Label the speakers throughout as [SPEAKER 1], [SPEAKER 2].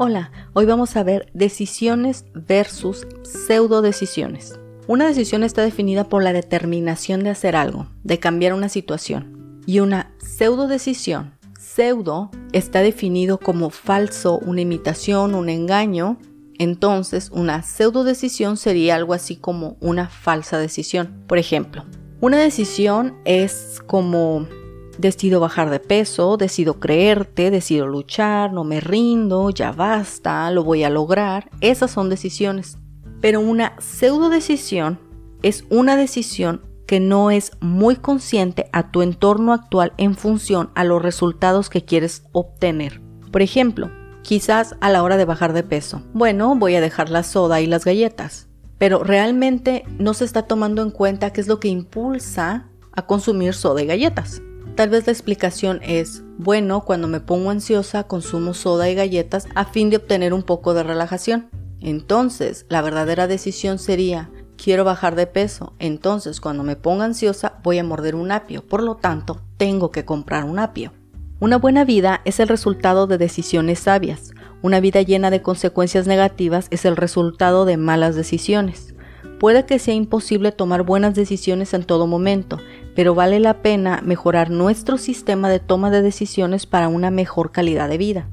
[SPEAKER 1] Hola, hoy vamos a ver decisiones versus pseudo decisiones. Una decisión está definida por la determinación de hacer algo, de cambiar una situación. Y una pseudo decisión, pseudo, está definido como falso, una imitación, un engaño. Entonces, una pseudo decisión sería algo así como una falsa decisión. Por ejemplo, una decisión es como Decido bajar de peso, decido creerte, decido luchar, no me rindo, ya basta, lo voy a lograr. Esas son decisiones. Pero una pseudo decisión es una decisión que no es muy consciente a tu entorno actual en función a los resultados que quieres obtener. Por ejemplo, quizás a la hora de bajar de peso. Bueno, voy a dejar la soda y las galletas. Pero realmente no se está tomando en cuenta qué es lo que impulsa a consumir soda y galletas. Tal vez la explicación es, bueno, cuando me pongo ansiosa consumo soda y galletas a fin de obtener un poco de relajación. Entonces, la verdadera decisión sería, quiero bajar de peso, entonces cuando me ponga ansiosa voy a morder un apio, por lo tanto, tengo que comprar un apio. Una buena vida es el resultado de decisiones sabias. Una vida llena de consecuencias negativas es el resultado de malas decisiones. Puede que sea imposible tomar buenas decisiones en todo momento, pero vale la pena mejorar nuestro sistema de toma de decisiones para una mejor calidad de vida.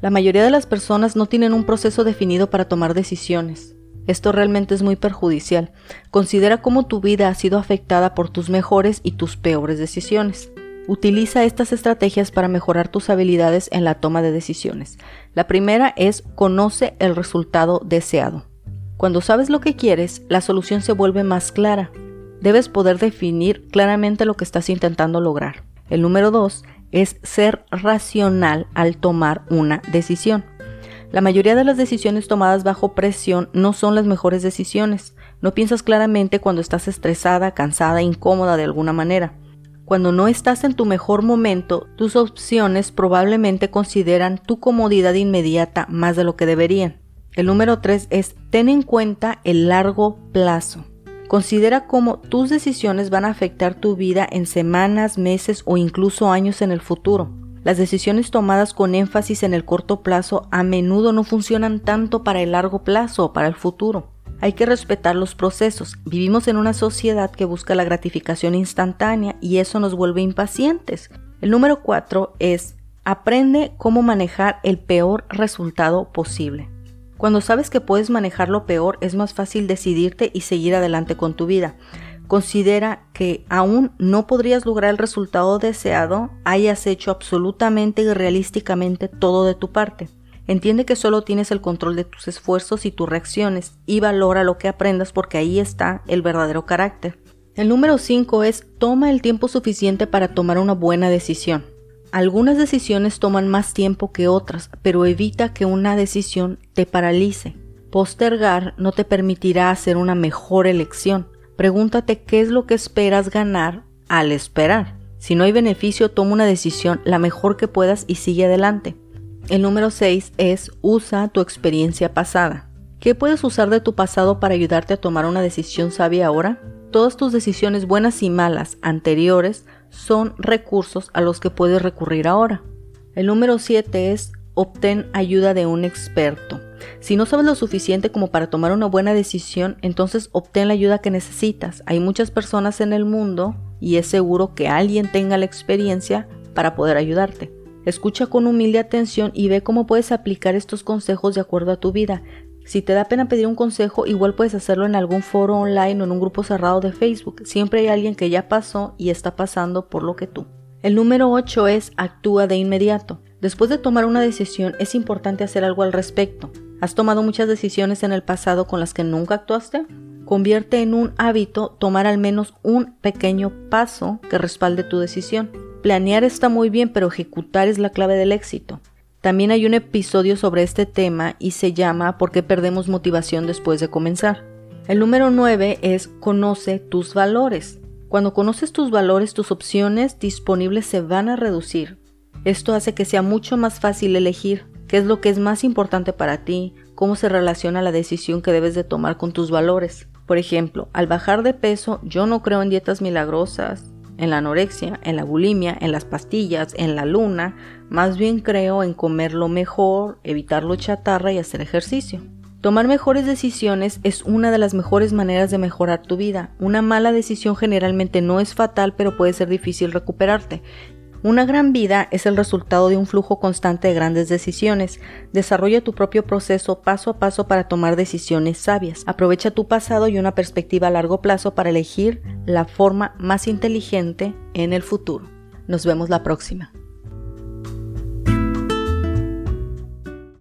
[SPEAKER 1] La mayoría de las personas no tienen un proceso definido para tomar decisiones. Esto realmente es muy perjudicial. Considera cómo tu vida ha sido afectada por tus mejores y tus peores decisiones. Utiliza estas estrategias para mejorar tus habilidades en la toma de decisiones. La primera es conoce el resultado deseado. Cuando sabes lo que quieres, la solución se vuelve más clara debes poder definir claramente lo que estás intentando lograr. El número dos es ser racional al tomar una decisión. La mayoría de las decisiones tomadas bajo presión no son las mejores decisiones. No piensas claramente cuando estás estresada, cansada, incómoda de alguna manera. Cuando no estás en tu mejor momento, tus opciones probablemente consideran tu comodidad inmediata más de lo que deberían. El número 3 es ten en cuenta el largo plazo. Considera cómo tus decisiones van a afectar tu vida en semanas, meses o incluso años en el futuro. Las decisiones tomadas con énfasis en el corto plazo a menudo no funcionan tanto para el largo plazo o para el futuro. Hay que respetar los procesos. Vivimos en una sociedad que busca la gratificación instantánea y eso nos vuelve impacientes. El número 4 es aprende cómo manejar el peor resultado posible. Cuando sabes que puedes manejar lo peor, es más fácil decidirte y seguir adelante con tu vida. Considera que aún no podrías lograr el resultado deseado, hayas hecho absolutamente y realísticamente todo de tu parte. Entiende que solo tienes el control de tus esfuerzos y tus reacciones y valora lo que aprendas porque ahí está el verdadero carácter. El número 5 es toma el tiempo suficiente para tomar una buena decisión. Algunas decisiones toman más tiempo que otras, pero evita que una decisión te paralice. Postergar no te permitirá hacer una mejor elección. Pregúntate qué es lo que esperas ganar al esperar. Si no hay beneficio, toma una decisión la mejor que puedas y sigue adelante. El número 6 es usa tu experiencia pasada. ¿Qué puedes usar de tu pasado para ayudarte a tomar una decisión sabia ahora? Todas tus decisiones buenas y malas anteriores son recursos a los que puedes recurrir ahora. El número 7 es obtén ayuda de un experto. Si no sabes lo suficiente como para tomar una buena decisión, entonces obtén la ayuda que necesitas. Hay muchas personas en el mundo y es seguro que alguien tenga la experiencia para poder ayudarte. Escucha con humilde atención y ve cómo puedes aplicar estos consejos de acuerdo a tu vida. Si te da pena pedir un consejo, igual puedes hacerlo en algún foro online o en un grupo cerrado de Facebook. Siempre hay alguien que ya pasó y está pasando por lo que tú. El número 8 es actúa de inmediato. Después de tomar una decisión es importante hacer algo al respecto. ¿Has tomado muchas decisiones en el pasado con las que nunca actuaste? Convierte en un hábito tomar al menos un pequeño paso que respalde tu decisión. Planear está muy bien, pero ejecutar es la clave del éxito. También hay un episodio sobre este tema y se llama ¿Por qué perdemos motivación después de comenzar? El número 9 es Conoce tus valores. Cuando conoces tus valores, tus opciones disponibles se van a reducir. Esto hace que sea mucho más fácil elegir qué es lo que es más importante para ti, cómo se relaciona la decisión que debes de tomar con tus valores. Por ejemplo, al bajar de peso yo no creo en dietas milagrosas, en la anorexia, en la bulimia, en las pastillas, en la luna, más bien creo en comer lo mejor, evitar lo chatarra y hacer ejercicio. Tomar mejores decisiones es una de las mejores maneras de mejorar tu vida. Una mala decisión generalmente no es fatal, pero puede ser difícil recuperarte. Una gran vida es el resultado de un flujo constante de grandes decisiones. Desarrolla tu propio proceso paso a paso para tomar decisiones sabias. Aprovecha tu pasado y una perspectiva a largo plazo para elegir la forma más inteligente en el futuro. Nos vemos la próxima.